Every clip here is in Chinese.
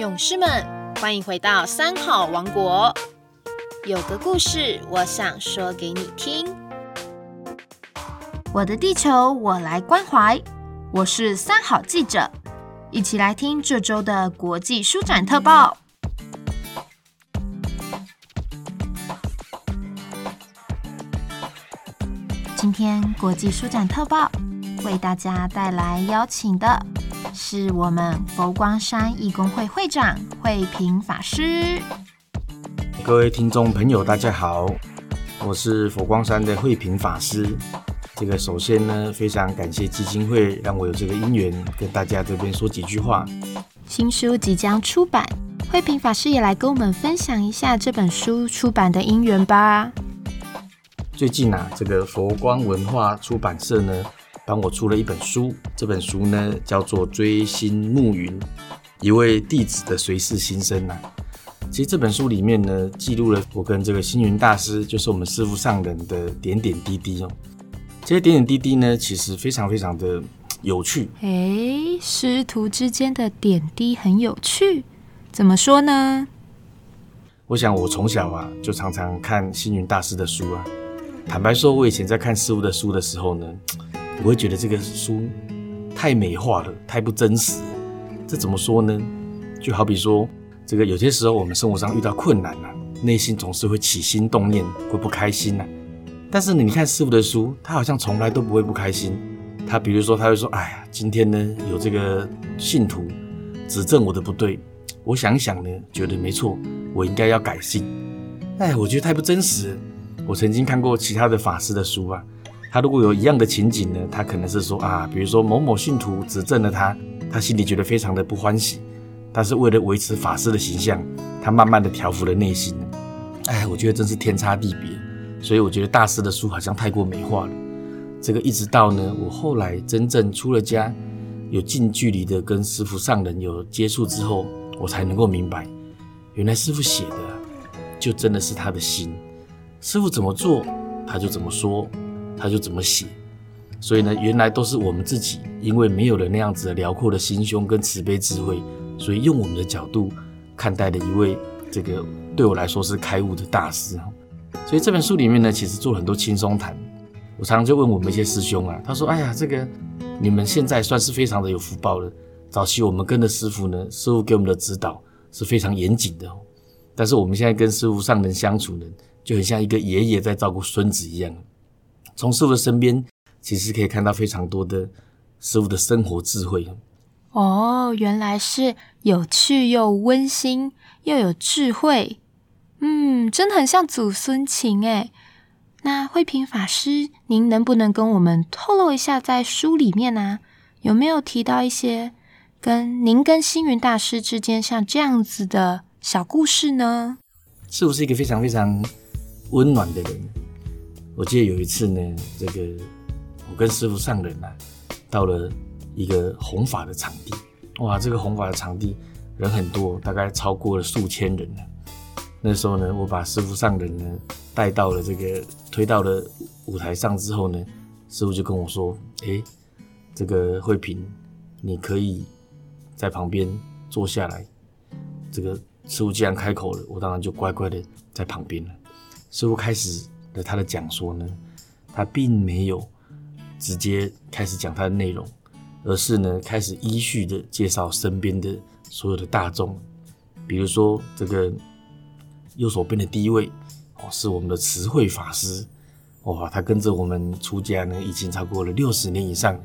勇士们，欢迎回到三好王国。有个故事，我想说给你听。我的地球，我来关怀。我是三好记者，一起来听这周的国际书展特报。今天国际书展特报为大家带来邀请的。是我们佛光山义工会会长慧平法师。各位听众朋友，大家好，我是佛光山的慧平法师。这个首先呢，非常感谢基金会让我有这个因缘跟大家这边说几句话。新书即将出版，慧平法师也来跟我们分享一下这本书出版的因缘吧。最近啊，这个佛光文化出版社呢。帮我出了一本书，这本书呢叫做《追星暮云》，一位弟子的随事心声呐。其实这本书里面呢，记录了我跟这个星云大师，就是我们师父上人的点点滴滴哦。这些点点滴滴呢，其实非常非常的有趣。哎，师徒之间的点滴很有趣，怎么说呢？我想我从小啊，就常常看星云大师的书啊。坦白说，我以前在看师傅的书的时候呢。我会觉得这个书太美化了，太不真实。这怎么说呢？就好比说，这个有些时候我们生活上遇到困难啊，内心总是会起心动念，会不开心呐。但是，你看师傅的书，他好像从来都不会不开心。他比如说，他会说：“哎呀，今天呢有这个信徒指正我的不对，我想想呢，觉得没错，我应该要改进。”哎，我觉得太不真实。我曾经看过其他的法师的书啊。他如果有一样的情景呢，他可能是说啊，比如说某某信徒指正了他，他心里觉得非常的不欢喜，但是为了维持法师的形象，他慢慢的调服了内心。哎，我觉得真是天差地别。所以我觉得大师的书好像太过美化了。这个一直到呢，我后来真正出了家，有近距离的跟师傅上人有接触之后，我才能够明白，原来师傅写的就真的是他的心，师傅怎么做，他就怎么说。他就怎么写，所以呢，原来都是我们自己，因为没有了那样子的辽阔的心胸跟慈悲智慧，所以用我们的角度看待的一位这个对我来说是开悟的大师所以这本书里面呢，其实做了很多轻松谈。我常常就问我们一些师兄啊，他说：“哎呀，这个你们现在算是非常的有福报了。早期我们跟着师傅呢，师傅给我们的指导是非常严谨的，但是我们现在跟师傅上人相处呢，就很像一个爷爷在照顾孙子一样。”从师傅的身边，其实可以看到非常多的师傅的生活智慧。哦，原来是有趣又温馨又有智慧。嗯，真的很像祖孙情诶。那慧平法师，您能不能跟我们透露一下，在书里面呢，有没有提到一些跟您跟星云大师之间像这样子的小故事呢？师傅是一个非常非常温暖的人。我记得有一次呢，这个我跟师傅上人啊，到了一个弘法的场地，哇，这个弘法的场地人很多，大概超过了数千人呢。那时候呢，我把师傅上人呢带到了这个推到了舞台上之后呢，师傅就跟我说：“哎，这个慧平，你可以在旁边坐下来。”这个师傅既然开口了，我当然就乖乖的在旁边了。师傅开始。他的讲说呢，他并没有直接开始讲他的内容，而是呢开始依序的介绍身边的所有的大众，比如说这个右手边的第一位哦，是我们的慈惠法师，哇，他跟着我们出家呢已经超过了六十年以上，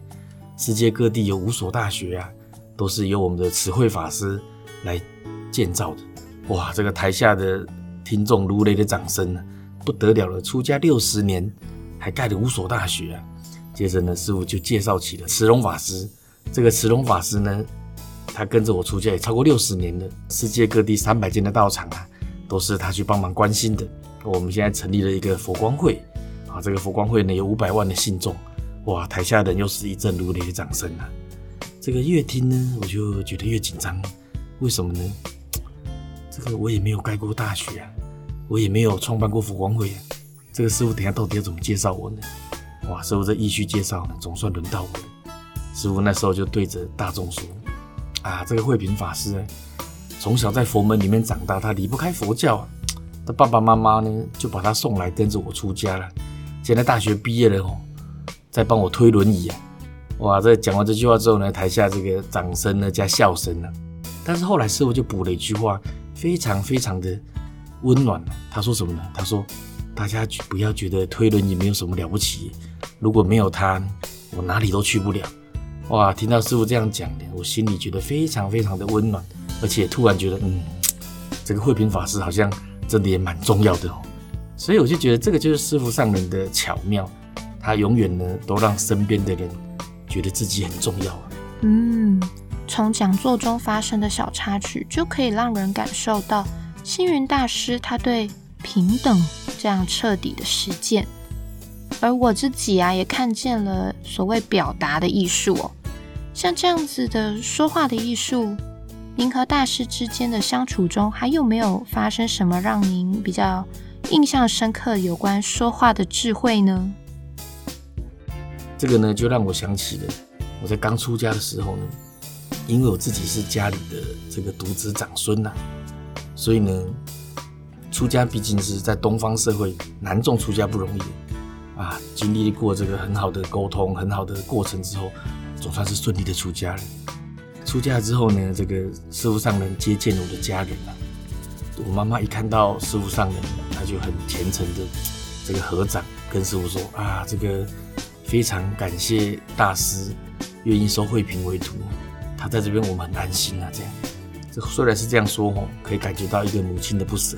世界各地有五所大学啊，都是由我们的慈惠法师来建造的，哇，这个台下的听众如雷的掌声呢。不得了了！出家六十年，还盖了五所大学啊！接着呢，师傅就介绍起了慈龙法师。这个慈龙法师呢，他跟着我出家也超过六十年了，世界各地三百间的道场啊，都是他去帮忙关心的。我们现在成立了一个佛光会啊，这个佛光会呢有五百万的信众，哇！台下人又是一阵如雷的掌声啊！这个越听呢，我就觉得越紧张。为什么呢？这个我也没有盖过大学啊。我也没有创办过佛光会，这个师傅等下到底要怎么介绍我呢？哇，师傅这一序介绍呢，总算轮到我了。师傅那时候就对着大众说：“啊，这个慧平法师，从小在佛门里面长大，他离不开佛教。他爸爸妈妈呢，就把他送来跟着我出家了。现在大学毕业了哦，在帮我推轮椅啊！哇，在讲完这句话之后呢，台下这个掌声呢加笑声呢。但是后来师傅就补了一句话，非常非常的温暖。他说什么呢？他说：“大家不要觉得推轮椅没有什么了不起，如果没有他，我哪里都去不了。”哇，听到师傅这样讲的，我心里觉得非常非常的温暖，而且突然觉得，嗯，这个慧平法师好像。真的也蛮重要的哦，所以我就觉得这个就是师傅上人的巧妙，他永远呢都让身边的人觉得自己很重要。嗯，从讲座中发生的小插曲就可以让人感受到星云大师他对平等这样彻底的实践，而我自己啊也看见了所谓表达的艺术哦，像这样子的说话的艺术。您和大师之间的相处中，还有没有发生什么让您比较印象深刻有关说话的智慧呢？这个呢，就让我想起了我在刚出家的时候呢，因为我自己是家里的这个独子长孙呐，所以呢，出家毕竟是在东方社会，男众出家不容易啊。经历过这个很好的沟通、很好的过程之后，总算是顺利的出家了。出家之后呢，这个师傅上人接见我的家人啊。我妈妈一看到师傅上人，她就很虔诚的这个合掌，跟师傅说啊，这个非常感谢大师愿意收慧平为徒，他在这边我们很安心啊。这样，这虽然是这样说哦，可以感觉到一个母亲的不舍。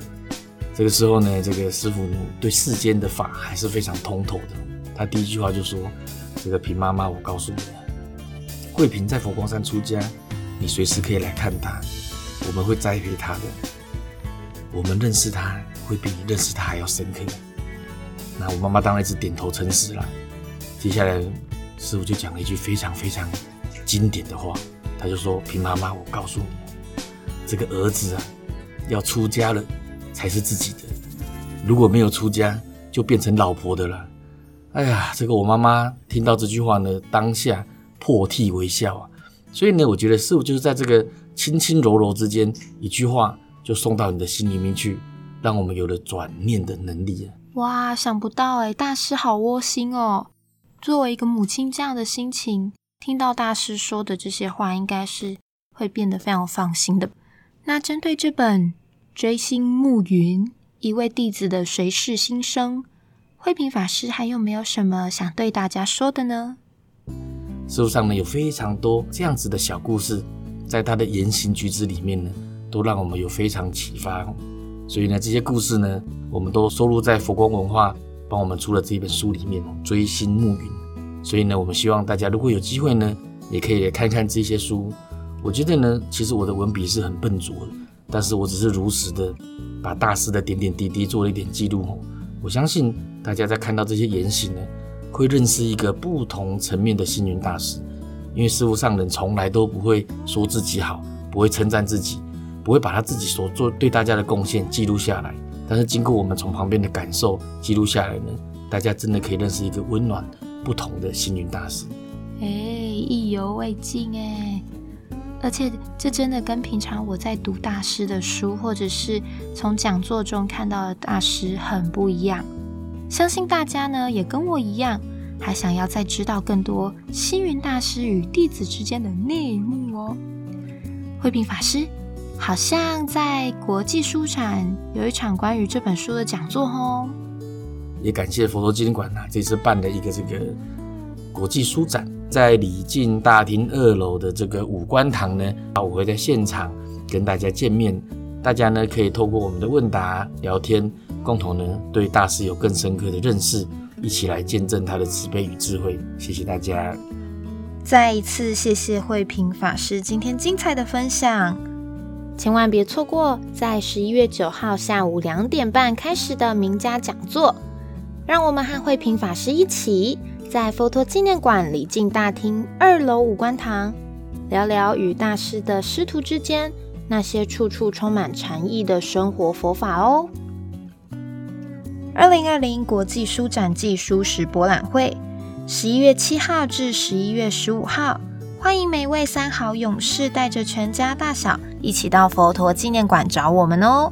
这个时候呢，这个师傅对世间的法还是非常通透的。他第一句话就说：“这个平妈妈，我告诉你。”慧平在佛光山出家，你随时可以来看他，我们会栽培他的。我们认识他会比你认识他还要深刻。那我妈妈当然是点头称是了。接下来师傅就讲了一句非常非常经典的话，他就说：“平妈妈，我告诉你，这个儿子啊，要出家了才是自己的，如果没有出家，就变成老婆的了。”哎呀，这个我妈妈听到这句话呢，当下。破涕为笑啊！所以呢，我觉得师傅就是在这个轻轻柔柔之间，一句话就送到你的心里面去，让我们有了转念的能力啊！哇，想不到哎，大师好窝心哦！作为一个母亲，这样的心情，听到大师说的这些话，应该是会变得非常放心的。那针对这本《追星暮云》，一位弟子的随世心声，慧平法师还有没有什么想对大家说的呢？书上呢有非常多这样子的小故事，在他的言行举止里面呢，都让我们有非常启发。所以呢，这些故事呢，我们都收录在佛光文化帮我们出了这一本书里面《追星暮云》。所以呢，我们希望大家如果有机会呢，也可以看看这些书。我觉得呢，其实我的文笔是很笨拙的，但是我只是如实的把大师的点点滴滴做了一点记录。我相信大家在看到这些言行呢。会认识一个不同层面的星云大师，因为师傅上人从来都不会说自己好，不会称赞自己，不会把他自己所做对大家的贡献记录下来。但是经过我们从旁边的感受记录下来呢，大家真的可以认识一个温暖不同的星云大师。哎，意犹未尽哎！而且这真的跟平常我在读大师的书，或者是从讲座中看到的大师很不一样。相信大家呢也跟我一样，还想要再知道更多星云大师与弟子之间的内幕哦。慧平法师好像在国际书展有一场关于这本书的讲座哦。也感谢佛陀纪念馆呐，这次办的一个这个国际书展，在礼敬大厅二楼的这个五官堂呢，啊我会在现场跟大家见面，大家呢可以透过我们的问答聊天。共同呢，对大师有更深刻的认识，一起来见证他的慈悲与智慧。谢谢大家，再一次谢谢慧平法师今天精彩的分享，千万别错过在十一月九号下午两点半开始的名家讲座。让我们和慧平法师一起，在佛陀纪念馆礼敬大厅二楼五官堂，聊聊与大师的师徒之间那些处处充满禅意的生活佛法哦。二零二零国际书展暨书史博览会，十一月七号至十一月十五号，欢迎每位三好勇士带着全家大小一起到佛陀纪念馆找我们哦。